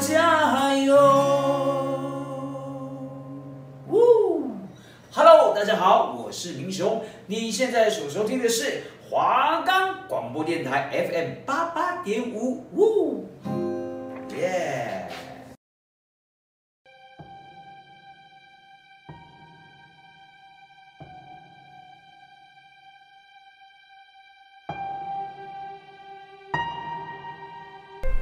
加油！呜，Hello，大家好，我是明雄，你现在所收听的是华冈广播电台 FM 八八点五，呜，耶！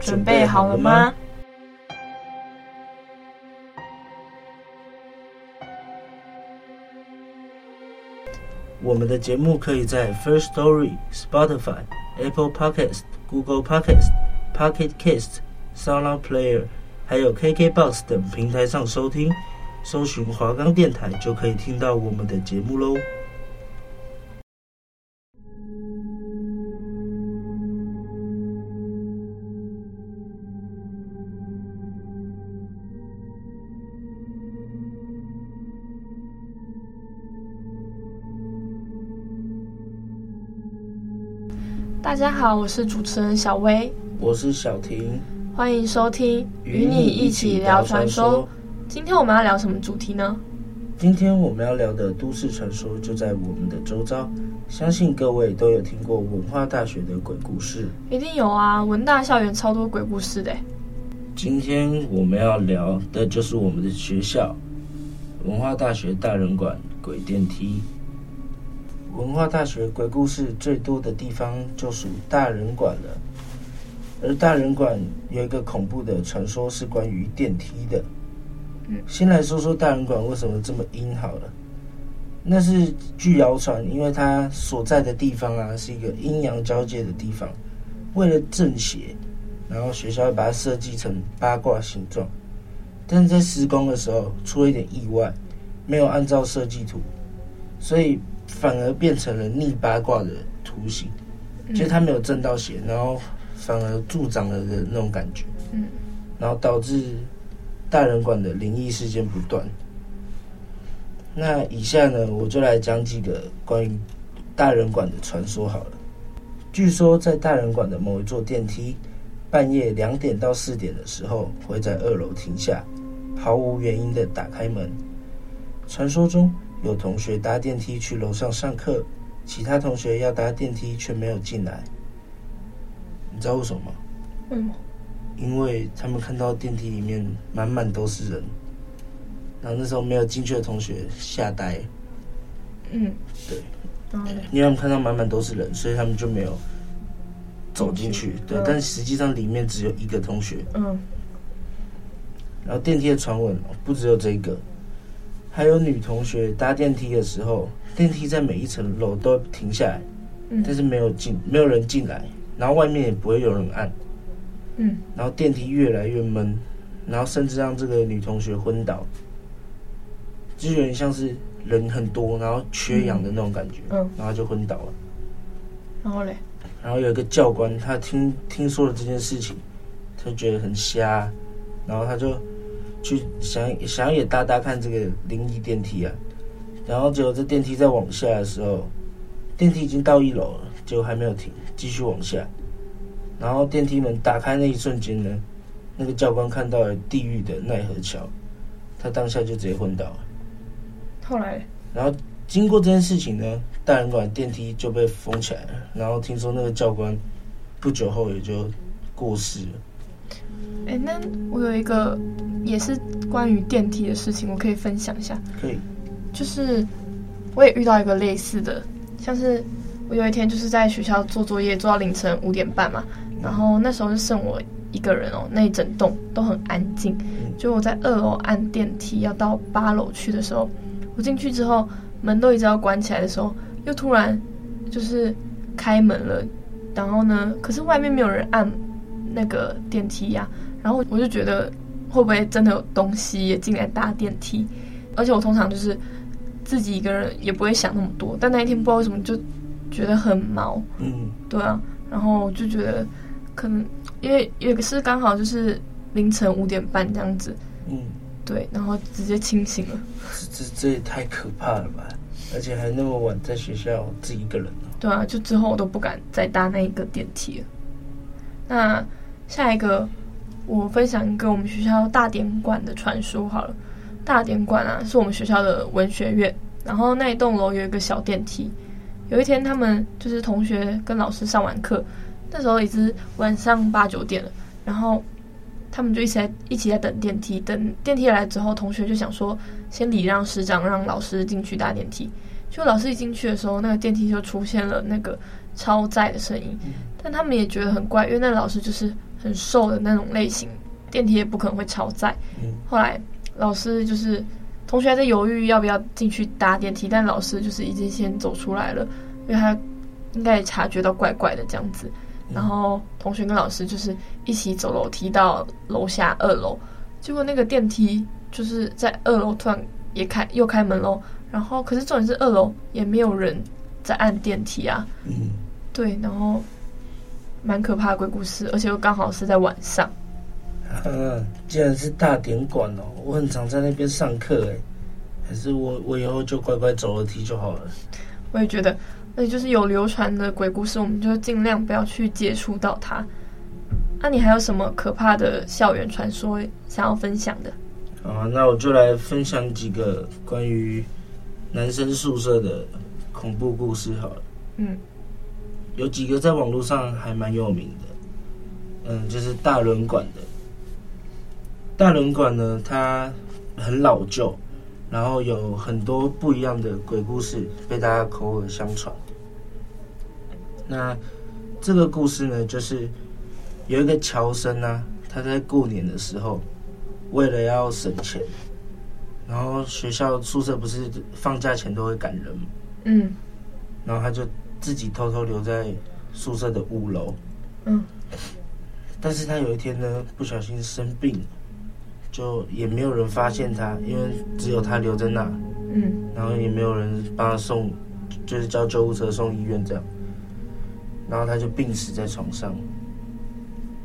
准备好了吗？我们的节目可以在 First Story、Spotify、Apple Podcast、Google Podcast、Pocket Cast、Sound Player，还有 KKBox 等平台上收听。搜寻华冈电台就可以听到我们的节目喽。大家好，我是主持人小薇，我是小婷，欢迎收听与你一起聊传说。今天我们要聊什么主题呢？今天我们要聊的都市传说就在我们的周遭，相信各位都有听过文化大学的鬼故事，一定有啊！文大校园超多鬼故事的。今天我们要聊的就是我们的学校——文化大学大人馆鬼电梯。文化大学鬼故事最多的地方就属大人馆了，而大人馆有一个恐怖的传说是关于电梯的。先来说说大人馆为什么这么阴好了，那是据谣传，因为它所在的地方啊是一个阴阳交界的地方，为了正邪，然后学校把它设计成八卦形状，但是在施工的时候出了一点意外，没有按照设计图，所以。反而变成了逆八卦的图形，就是他没有正到邪，然后反而助长了的那种感觉，嗯，然后导致大人馆的灵异事件不断。那以下呢，我就来讲几个关于大人馆的传说好了。据说在大人馆的某一座电梯，半夜两点到四点的时候会在二楼停下，毫无原因的打开门。传说中。有同学搭电梯去楼上上课，其他同学要搭电梯却没有进来。你知道为什么吗？嗯，因为他们看到电梯里面满满都是人，然后那时候没有进去的同学吓呆。嗯，对，因为他们看到满满都是人，所以他们就没有走进去。对，但实际上里面只有一个同学。嗯，然后电梯的传闻不只有这个。还有女同学搭电梯的时候，电梯在每一层楼都停下来，但是没有进，没有人进来，然后外面也不会有人按，嗯，然后电梯越来越闷，然后甚至让这个女同学昏倒，就有点像是人很多，然后缺氧的那种感觉，嗯，然后就昏倒了。然后嘞，然后有一个教官，他听听说了这件事情，他就觉得很瞎，然后他就。去想想也搭搭看这个灵异电梯啊，然后结果这电梯在往下的时候，电梯已经到一楼了，结果还没有停，继续往下。然后电梯门打开那一瞬间呢，那个教官看到了地狱的奈何桥，他当下就直接昏倒了。后来，然后经过这件事情呢，大人馆电梯就被封起来了。然后听说那个教官不久后也就过世了。哎，那我有一个也是关于电梯的事情，我可以分享一下。可以，就是我也遇到一个类似的，像是我有一天就是在学校做作业，做到凌晨五点半嘛，然后那时候就剩我一个人哦，那一整栋都很安静。就我在二楼按电梯要到八楼去的时候，我进去之后门都一直要关起来的时候，又突然就是开门了，然后呢，可是外面没有人按那个电梯呀、啊。然后我就觉得会不会真的有东西也进来搭电梯？而且我通常就是自己一个人也不会想那么多，但那一天不知道为什么就觉得很毛，嗯，对啊，然后就觉得可能因为也是刚好就是凌晨五点半这样子，嗯，对，然后直接清醒了，这这这也太可怕了吧！而且还那么晚在学校自己一个人呢。对啊，就之后我都不敢再搭那一个电梯了。那下一个，我分享一个我们学校大典馆的传说好了。大典馆啊，是我们学校的文学院，然后那一栋楼有一个小电梯。有一天，他们就是同学跟老师上完课，那时候已经晚上八九点了，然后他们就一起在一起在等电梯。等电梯来之后，同学就想说先礼让师长，让老师进去搭电梯。就老师一进去的时候，那个电梯就出现了那个超载的声音，但他们也觉得很怪，因为那个老师就是很瘦的那种类型，电梯也不可能会超载。后来老师就是同学还在犹豫要不要进去搭电梯，但老师就是已经先走出来了，因为他应该也察觉到怪怪的这样子。然后同学跟老师就是一起走楼梯到楼下二楼，结果那个电梯就是在二楼突然也开又开门喽。然后，可是重点是二楼也没有人在按电梯啊。嗯，对，然后蛮可怕的鬼故事，而且又刚好是在晚上。既然是大典馆哦，我很常在那边上课哎，还是我我以后就乖乖走楼梯就好了。我也觉得，那就是有流传的鬼故事，我们就尽量不要去接触到它。那、啊、你还有什么可怕的校园传说想要分享的？啊，那我就来分享几个关于。男生宿舍的恐怖故事好了，嗯，有几个在网络上还蛮有名的，嗯，就是大轮馆的。大轮馆呢，它很老旧，然后有很多不一样的鬼故事被大家口耳相传。那这个故事呢，就是有一个乔生啊，他在过年的时候，为了要省钱。然后学校宿舍不是放假前都会赶人吗？嗯，然后他就自己偷偷留在宿舍的五楼。嗯，但是他有一天呢，不小心生病，就也没有人发现他，因为只有他留在那。嗯，然后也没有人帮他送，就是叫救护车送医院这样。然后他就病死在床上。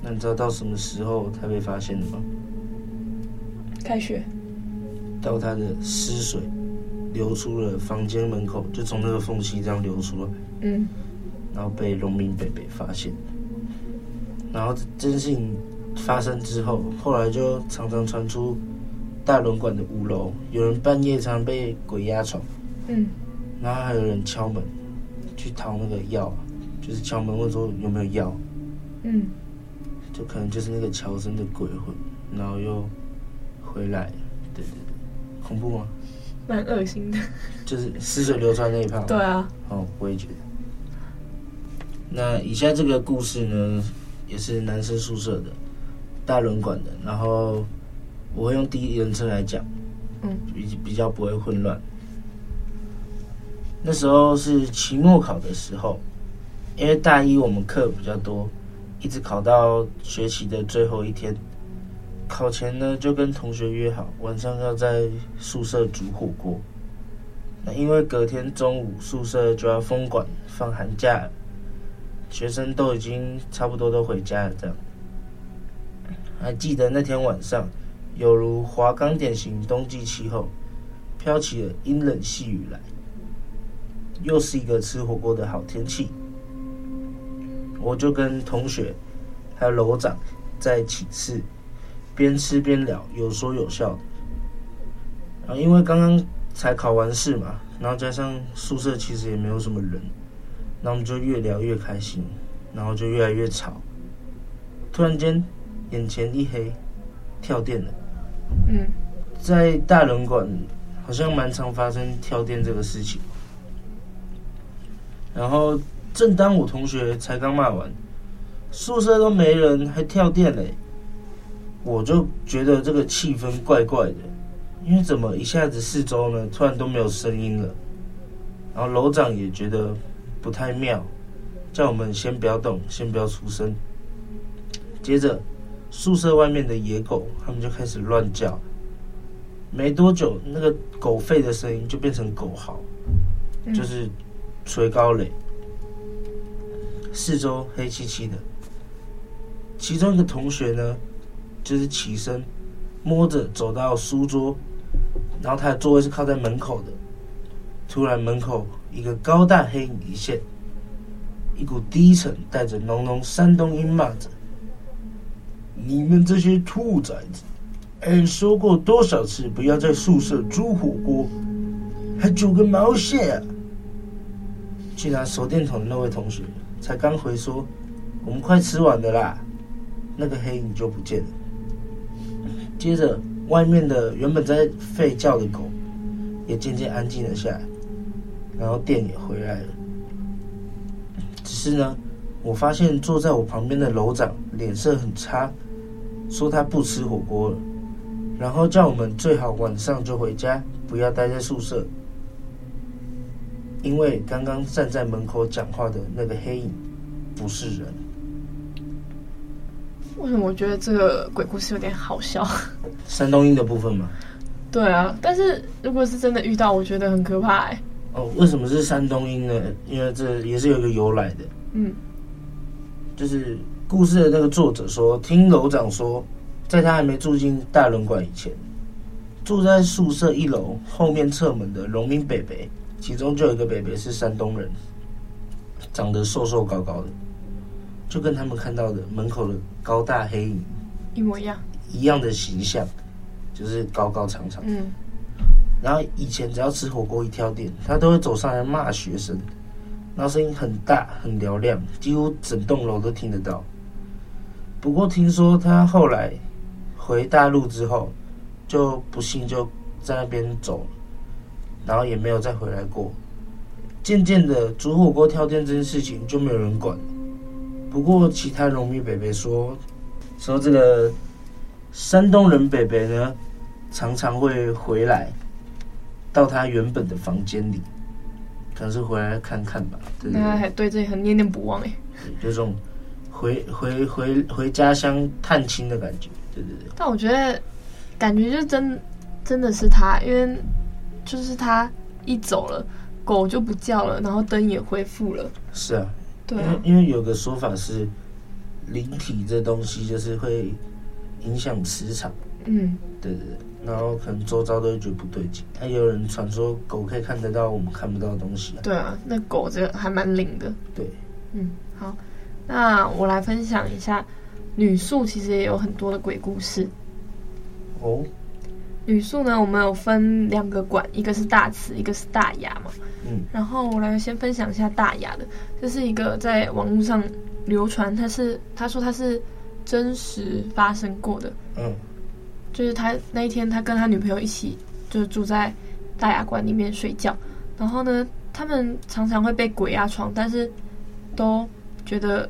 那你知道到什么时候他被发现的吗？开学。到他的尸水流出了房间门口，就从那个缝隙这样流出来，嗯，然后被农民伯伯发现。然后这件事情发生之后，后来就常常传出大轮馆的五楼有人半夜常常被鬼压床，嗯，然后还有人敲门去讨那个药，就是敲门问说有没有药，嗯，就可能就是那个乔生的鬼魂，然后又回来，对对对。恐怖吗？蛮恶心的，就是死水流出来那一趴。对啊。哦，我也觉得。那以下这个故事呢，也是男生宿舍的，大轮管的。然后我会用第一人称来讲，嗯，比比较不会混乱。那时候是期末考的时候，因为大一我们课比较多，一直考到学期的最后一天。考前呢，就跟同学约好，晚上要在宿舍煮火锅。那因为隔天中午宿舍就要封馆放寒假，学生都已经差不多都回家了。这样，还记得那天晚上，犹如华冈典型冬季气候，飘起了阴冷细雨来，又是一个吃火锅的好天气。我就跟同学还有楼长在寝室。边吃边聊，有说有笑的。啊，因为刚刚才考完试嘛，然后加上宿舍其实也没有什么人，那我们就越聊越开心，然后就越来越吵。突然间，眼前一黑，跳电了。嗯，在大轮馆好像蛮常发生跳电这个事情。然后，正当我同学才刚骂完，宿舍都没人，还跳电嘞。我就觉得这个气氛怪怪的，因为怎么一下子四周呢，突然都没有声音了。然后楼长也觉得不太妙，叫我们先不要动，先不要出声。接着宿舍外面的野狗，他们就开始乱叫。没多久，那个狗吠的声音就变成狗嚎，嗯、就是吹狗螺。四周黑漆漆的，其中一个同学呢，就是起身摸着走到书桌，然后他的座位是靠在门口的。突然，门口一个高大黑影一现，一股低沉带着浓浓山东音骂着：“你们这些兔崽子！”哎，说过多少次不要在宿舍煮火锅，还煮个毛线啊！去拿手电筒的那位同学才刚回说：“我们快吃完了啦。”那个黑影就不见了。接着，外面的原本在吠叫的狗也渐渐安静了下来，然后电也回来了。只是呢，我发现坐在我旁边的楼长脸色很差，说他不吃火锅了。然后叫我们最好晚上就回家，不要待在宿舍，因为刚刚站在门口讲话的那个黑影不是人。为什么我觉得这个鬼故事有点好笑？山东音的部分吗？对啊，但是如果是真的遇到，我觉得很可怕哎。哦，为什么是山东音呢？因为这也是有一个由来的。嗯，就是故事的那个作者说，听楼长说。在他还没住进大轮馆以前，住在宿舍一楼后面侧门的农民伯伯，其中就有一个伯伯是山东人，长得瘦瘦高高的，就跟他们看到的门口的高大黑影一模一样，一样的形象，就是高高长长。嗯，然后以前只要吃火锅一跳店，他都会走上来骂学生，然后声音很大很嘹亮，几乎整栋楼都听得到。不过听说他后来。回大陆之后，就不幸就在那边走了，然后也没有再回来过。渐渐的，煮火锅跳店这件事情就没有人管。不过，其他农民伯伯说，说这个山东人伯伯呢，常常会回来到他原本的房间里，可能是回来看看吧。对对对，那还对这里很念念不忘哎，有种回回回回家乡探亲的感觉。对对对，但我觉得感觉就真真的是他，因为就是他一走了，狗就不叫了，然后灯也恢复了。是啊，对啊，因为因为有个说法是灵体这东西就是会影响磁场。嗯，对对对，然后可能周遭都会觉得不对劲。还有人传说狗可以看得到我们看不到的东西啊。对啊，那狗这个还蛮灵的。对，嗯，好，那我来分享一下。女宿其实也有很多的鬼故事哦。女宿呢，我们有分两个馆，一个是大慈，一个是大雅嘛。嗯。然后我来先分享一下大雅的，这是一个在网络上流传，他是他说他是真实发生过的。嗯。就是他那一天，他跟他女朋友一起，就是住在大雅馆里面睡觉。然后呢，他们常常会被鬼压床，但是都觉得。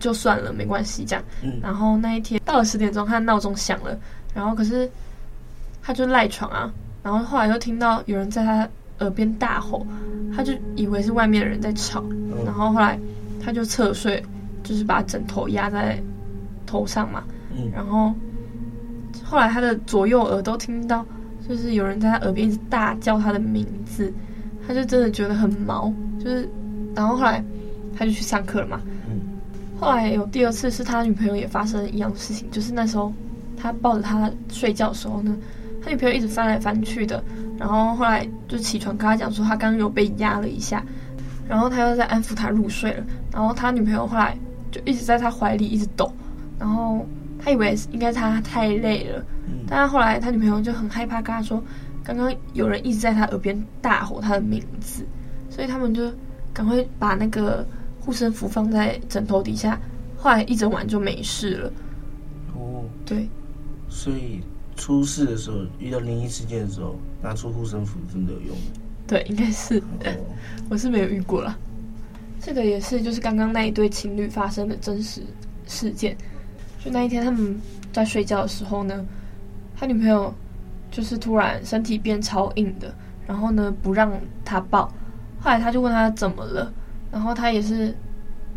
就算了，没关系，这样。嗯。然后那一天到了十点钟，他的闹钟响了，然后可是他就赖床啊。然后后来又听到有人在他耳边大吼，他就以为是外面的人在吵。然后后来他就侧睡，就是把枕头压在头上嘛。嗯。然后后来他的左右耳都听到，就是有人在他耳边一直大叫他的名字，他就真的觉得很毛。就是，然后后来他就去上课了嘛。后来有第二次，是他女朋友也发生了一样的事情，就是那时候他抱着他睡觉的时候呢，他女朋友一直翻来翻去的，然后后来就起床跟他讲说他刚刚有被压了一下，然后他又在安抚他入睡了，然后他女朋友后来就一直在他怀里一直抖，然后他以为应该是他太累了，但是后来他女朋友就很害怕跟他说，刚刚有人一直在他耳边大吼他的名字，所以他们就赶快把那个。护身符放在枕头底下，后来一整晚就没事了。哦，对，所以出事的时候，遇到灵异事件的时候，拿出护身符真的有用。对，应该是，哦、我是没有遇过了。这个也是，就是刚刚那一对情侣发生的真实事件。就那一天他们在睡觉的时候呢，他女朋友就是突然身体变超硬的，然后呢不让他抱，后来他就问他怎么了。然后他也是，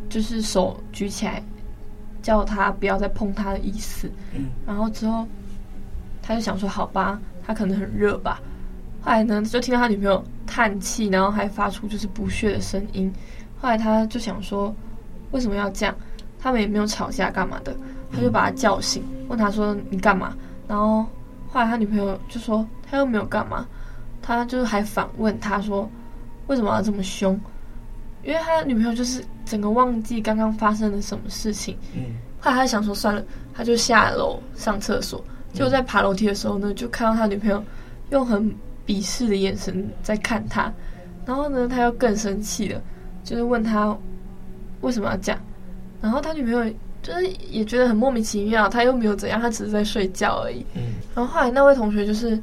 就是手举起来，叫他不要再碰他的意思。嗯，然后之后他就想说好吧，他可能很热吧。后来呢，就听到他女朋友叹气，然后还发出就是不屑的声音。后来他就想说，为什么要这样？他们也没有吵架干嘛的，他就把他叫醒，问他说你干嘛？然后后来他女朋友就说他又没有干嘛，他就是还反问他说为什么要这么凶？因为他女朋友就是整个忘记刚刚发生了什么事情。嗯，后来他想说算了，他就下楼上厕所。结果在爬楼梯的时候呢，就看到他女朋友用很鄙视的眼神在看他，然后呢，他又更生气了，就是问他为什么要这样，然后他女朋友就是也觉得很莫名其妙，他又没有怎样，他只是在睡觉而已。嗯，然后后来那位同学就是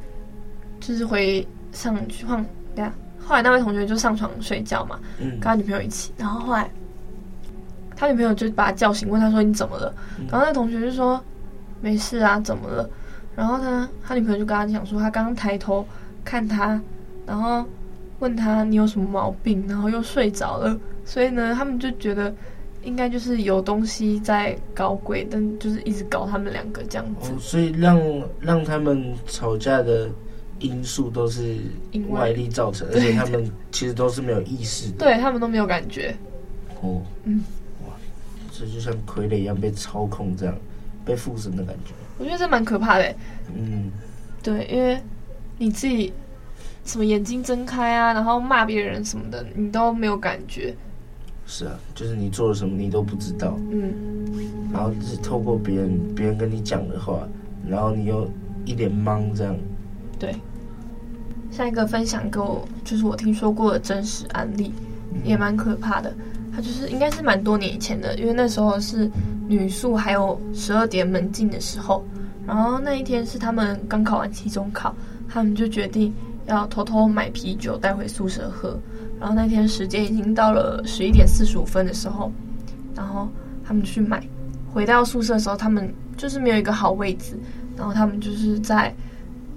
就是回上去放，对啊，后来那位同学就上床睡觉嘛，嗯，跟他女朋友一起，然后后来他女朋友就把他叫醒，问他说你怎么了？然后那同学就说没事啊，怎么了？然后他他女朋友就跟他讲说，他刚刚抬头。看他，然后问他你有什么毛病，然后又睡着了，所以呢，他们就觉得应该就是有东西在搞鬼，但就是一直搞他们两个这样子。哦，所以让让他们吵架的因素都是外力造成，而且他们其实都是没有意识的，对他们都没有感觉。哦，嗯，哇，这就像傀儡一样被操控，这样被附身的感觉。我觉得这蛮可怕的。嗯，对，因为。你自己什么眼睛睁开啊，然后骂别人什么的，你都没有感觉。是啊，就是你做了什么你都不知道。嗯。然后是透过别人别人跟你讲的话，然后你又一脸懵这样。对。下一个分享给我，就是我听说过的真实案例，嗯、也蛮可怕的。他就是应该是蛮多年以前的，因为那时候是女宿还有十二点门禁的时候，然后那一天是他们刚考完期中考。他们就决定要偷偷买啤酒带回宿舍喝，然后那天时间已经到了十一点四十五分的时候，然后他们去买，回到宿舍的时候，他们就是没有一个好位置，然后他们就是在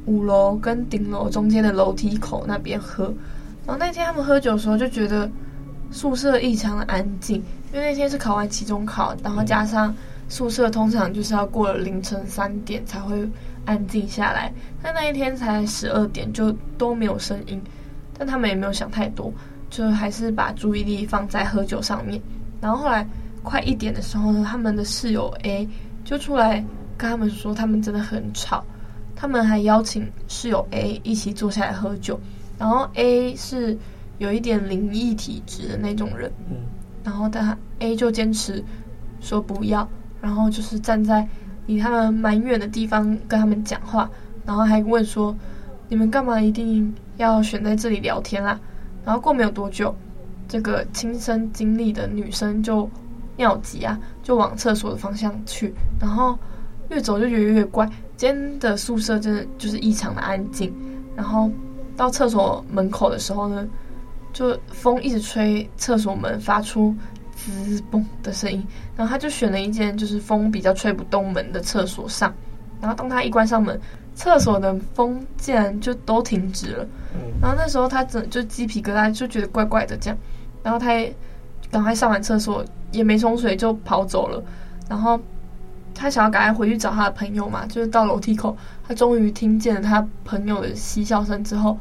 五楼跟顶楼中间的楼梯口那边喝，然后那天他们喝酒的时候就觉得宿舍异常的安静，因为那天是考完期中考，然后加上宿舍通常就是要过了凌晨三点才会。安静下来，但那一天才十二点，就都没有声音。但他们也没有想太多，就还是把注意力放在喝酒上面。然后后来快一点的时候呢，他们的室友 A 就出来跟他们说，他们真的很吵。他们还邀请室友 A 一起坐下来喝酒。然后 A 是有一点灵异体质的那种人，然后但 A 就坚持说不要，然后就是站在。离他们蛮远的地方跟他们讲话，然后还问说：“你们干嘛一定要选在这里聊天啦？”然后过没有多久，这个亲身经历的女生就尿急啊，就往厕所的方向去，然后越走就觉得越怪。今天的宿舍真的就是异常的安静。然后到厕所门口的时候呢，就风一直吹厕所门，发出。滋嘣的声音，然后他就选了一间就是风比较吹不动门的厕所上，然后当他一关上门，厕所的风竟然就都停止了。然后那时候他整就鸡皮疙瘩，就觉得怪怪的这样，然后他也赶快上完厕所，也没冲水就跑走了。然后他想要赶快回去找他的朋友嘛，就是到楼梯口，他终于听见了他朋友的嬉笑声之后，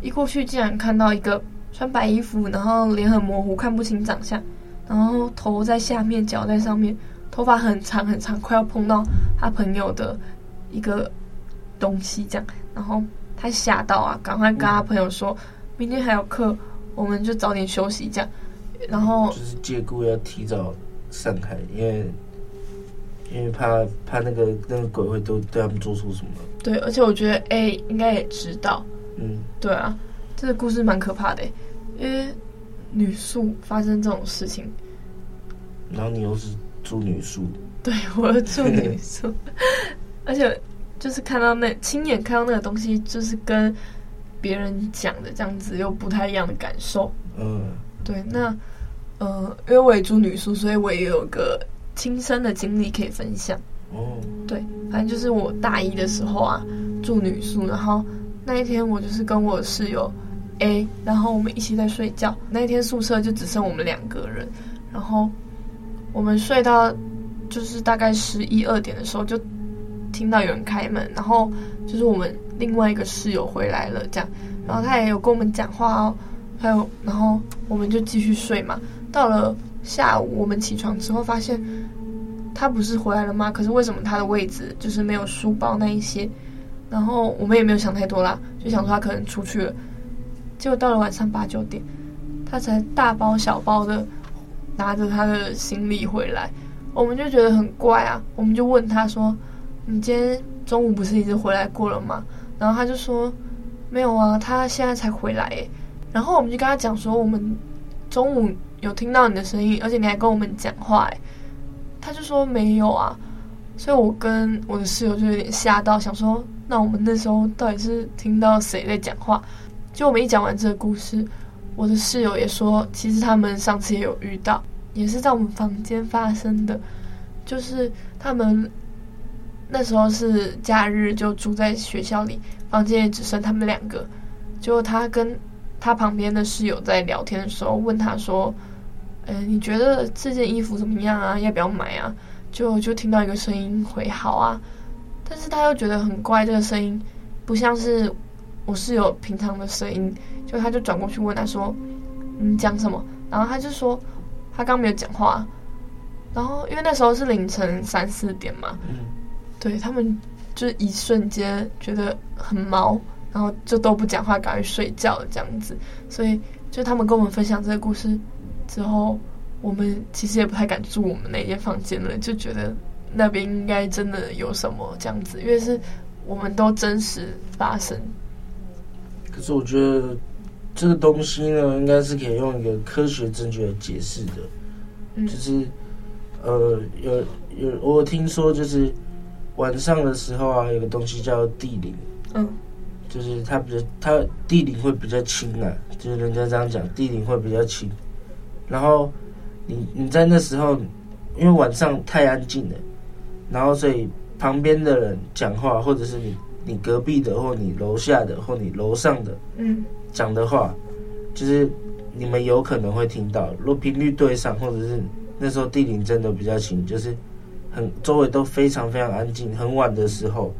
一过去竟然看到一个穿白衣服，然后脸很模糊，看不清长相。然后头在下面，脚在上面，头发很长很长，快要碰到他朋友的一个东西这样。然后他吓到啊，赶快跟他朋友说，明天还有课，我们就早点休息这样。然后就是借故要提早散开，因为因为怕怕那个那个鬼会都对他们做出什么。对，而且我觉得 A 应该也知道。嗯，对啊，这个故事蛮可怕的，因为。女宿发生这种事情，然后你又是住女宿，对，我住女宿，而且就是看到那亲眼看到那个东西，就是跟别人讲的这样子又不太一样的感受。嗯，对，那呃，因为我也住女宿，所以我也有个亲身的经历可以分享。哦，对，反正就是我大一的时候啊，住女宿，然后那一天我就是跟我室友。A，然后我们一起在睡觉。那一天宿舍就只剩我们两个人，然后我们睡到就是大概十一二点的时候，就听到有人开门，然后就是我们另外一个室友回来了，这样，然后他也有跟我们讲话哦，还有，然后我们就继续睡嘛。到了下午，我们起床之后发现他不是回来了吗？可是为什么他的位置就是没有书包那一些？然后我们也没有想太多啦，就想说他可能出去了。结果到了晚上八九点，他才大包小包的拿着他的行李回来，我们就觉得很怪啊。我们就问他说：“你今天中午不是已经回来过了吗？”然后他就说：“没有啊，他现在才回来。”，然后我们就跟他讲说：“我们中午有听到你的声音，而且你还跟我们讲话。”诶，他就说：“没有啊。”所以我跟我的室友就有点吓到，想说：“那我们那时候到底是听到谁在讲话？”就我们一讲完这个故事，我的室友也说，其实他们上次也有遇到，也是在我们房间发生的。就是他们那时候是假日，就住在学校里，房间也只剩他们两个。就他跟他旁边的室友在聊天的时候，问他说：“嗯，你觉得这件衣服怎么样啊？要不要买啊？”就就听到一个声音回：“好啊。”但是他又觉得很怪，这个声音不像是。我室友平常的声音，就他就转过去问他说：“你讲什么？”然后他就说：“他刚没有讲话。”然后因为那时候是凌晨三四点嘛，对他们就是一瞬间觉得很毛，然后就都不讲话，赶快睡觉了这样子。所以就他们跟我们分享这个故事之后，我们其实也不太敢住我们那间房间了，就觉得那边应该真的有什么这样子，因为是我们都真实发生。可是我觉得这个东西呢，应该是可以用一个科学证据来解释的。嗯，就是呃，有有我听说，就是晚上的时候啊，有个东西叫地灵。嗯，就是它比较，它地灵会比较轻啊，就是人家这样讲，地灵会比较轻。然后你你在那时候，因为晚上太安静了，然后所以旁边的人讲话，或者是你。你隔壁的，或你楼下的，或你楼上的，嗯，讲的话，就是你们有可能会听到。如果频率对上，或者是那时候地灵真的比较轻，就是很周围都非常非常安静，很晚的时候，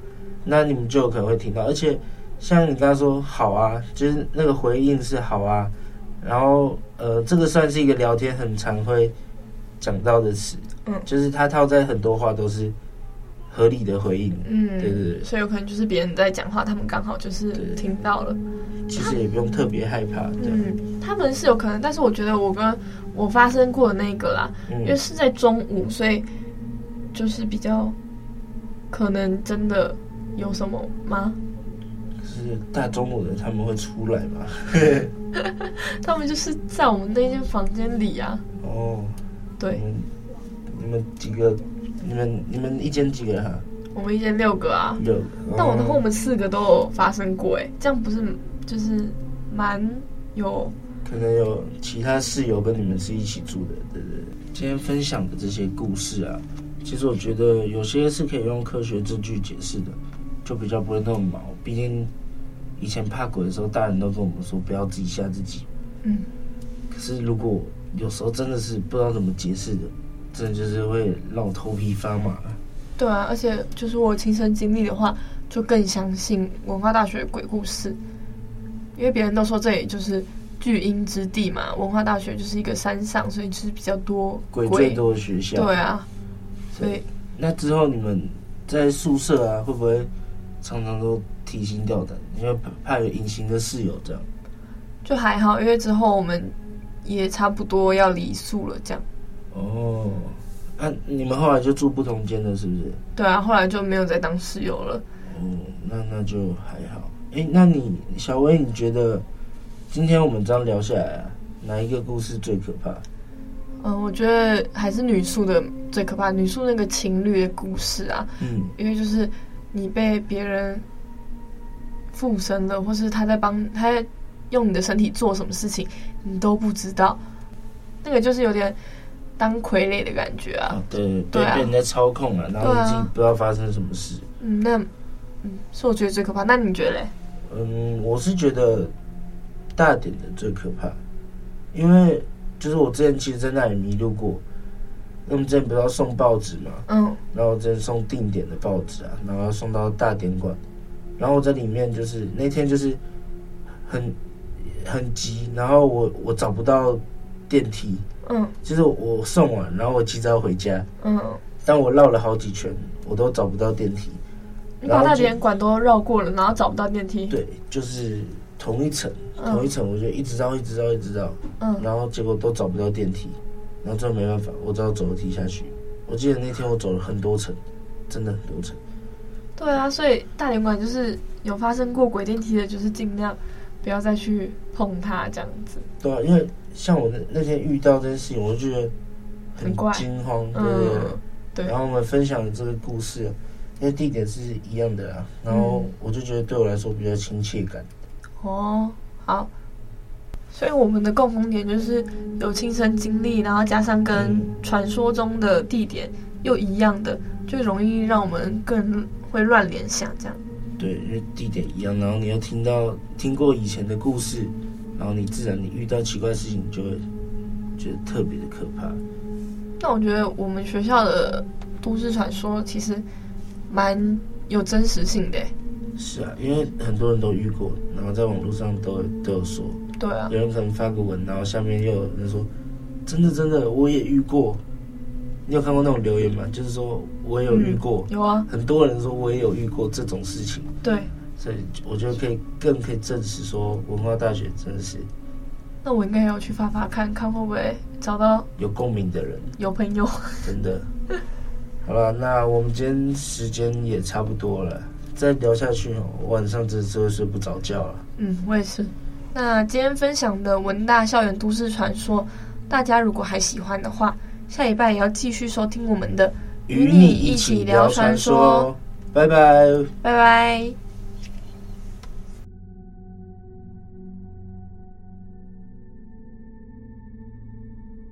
那你们就有可能会听到。而且像你刚刚说好啊，就是那个回应是好啊，然后呃，这个算是一个聊天很常会讲到的词，嗯，就是它套在很多话都是。合理的回应，嗯，对对对，所以有可能就是别人在讲话，他们刚好就是听到了。其实也不用特别害怕，嗯，他们是有可能，但是我觉得我跟我发生过的那个啦，嗯，因为是在中午，所以就是比较可能真的有什么吗？是大中午的他们会出来吗？他们就是在我们那间房间里啊。哦，对，你们几个？你们你们一间几个人啊？我们一间六个啊。六个。但我和我们四个都有发生过哎，这样不是就是蛮有？可能有其他室友跟你们是一起住的，对对对。今天分享的这些故事啊，其实我觉得有些是可以用科学证据解释的，就比较不会那么毛。毕竟以前怕鬼的时候，大人都跟我们说不要自己吓自己。嗯。可是如果有时候真的是不知道怎么解释的。真的就是会让我头皮发麻。对啊，而且就是我亲身经历的话，就更相信文化大学的鬼故事，因为别人都说这里就是巨阴之地嘛。文化大学就是一个山上，所以就是比较多鬼，鬼最多的学校。对啊，所以那之后你们在宿舍啊，会不会常常都提心吊胆，因为怕有隐形的室友这样？就还好，因为之后我们也差不多要离宿了，这样。哦，那、啊、你们后来就住不同间了，是不是？对啊，后来就没有再当室友了。哦，那那就还好。哎，那你小薇，你觉得今天我们这样聊下来啊，哪一个故事最可怕？嗯，我觉得还是女宿的最可怕。女宿那个情侣的故事啊，嗯，因为就是你被别人附身了，或是他在帮他在用你的身体做什么事情，你都不知道。那个就是有点。当傀儡的感觉啊，啊对对，被人家操控了，然后已经不知道发生什么事。啊、嗯，那嗯，是我觉得最可怕。那你觉得嘞？嗯，我是觉得大点的最可怕，因为就是我之前其实在那里迷路过，那么之前不是要送报纸嘛，嗯，然后之前送定点的报纸啊，然后要送到大典馆，然后我在里面就是那天就是很很急，然后我我找不到电梯，嗯，就是我送完，然后我急着要回家，嗯，但我绕了好几圈，我都找不到电梯。你把大典馆都绕过了，然后找不到电梯。对，就是同一层，嗯同一层，我就一直绕，一直绕，一直绕，嗯，然后结果都找不到电梯，然后最后没办法，我只好走楼梯下去。我记得那天我走了很多层，真的很多层。对啊，所以大连馆就是有发生过鬼电梯的，就是尽量不要再去碰它这样子。对啊，因为像我那那天遇到这件事情，我就觉得很怪惊慌，对对对。嗯，对。然后我们分享的这个故事，因为地点是一样的啦，然后我就觉得对我来说比较亲切感。哦，好。所以我们的共同点就是有亲身经历，然后加上跟传说中的地点又一样的，就容易让我们更会乱联想这样。对，因为地点一样，然后你又听到听过以前的故事，然后你自然你遇到奇怪的事情，就会觉得特别的可怕。那我觉得我们学校的都市传说其实蛮有真实性的。是啊，因为很多人都遇过，然后在网络上都都有说。对啊，有人可能发个文，然后下面又有人说：“真的真的，我也遇过。”你有看过那种留言吗？就是说我也有遇过。嗯，有啊，很多人说我也有遇过这种事情。对，所以我觉得可以更可以证实说文化大学真的是。那我应该要去发发看看会不会找到有共鸣的人，有朋友。真的。好了，那我们今天时间也差不多了，再聊下去哦，晚上真的是会睡不着觉了。嗯，我也是。那今天分享的文大校园都市传说，大家如果还喜欢的话，下礼拜也要继续收听我们的《与你一起聊传说》。拜拜，拜拜。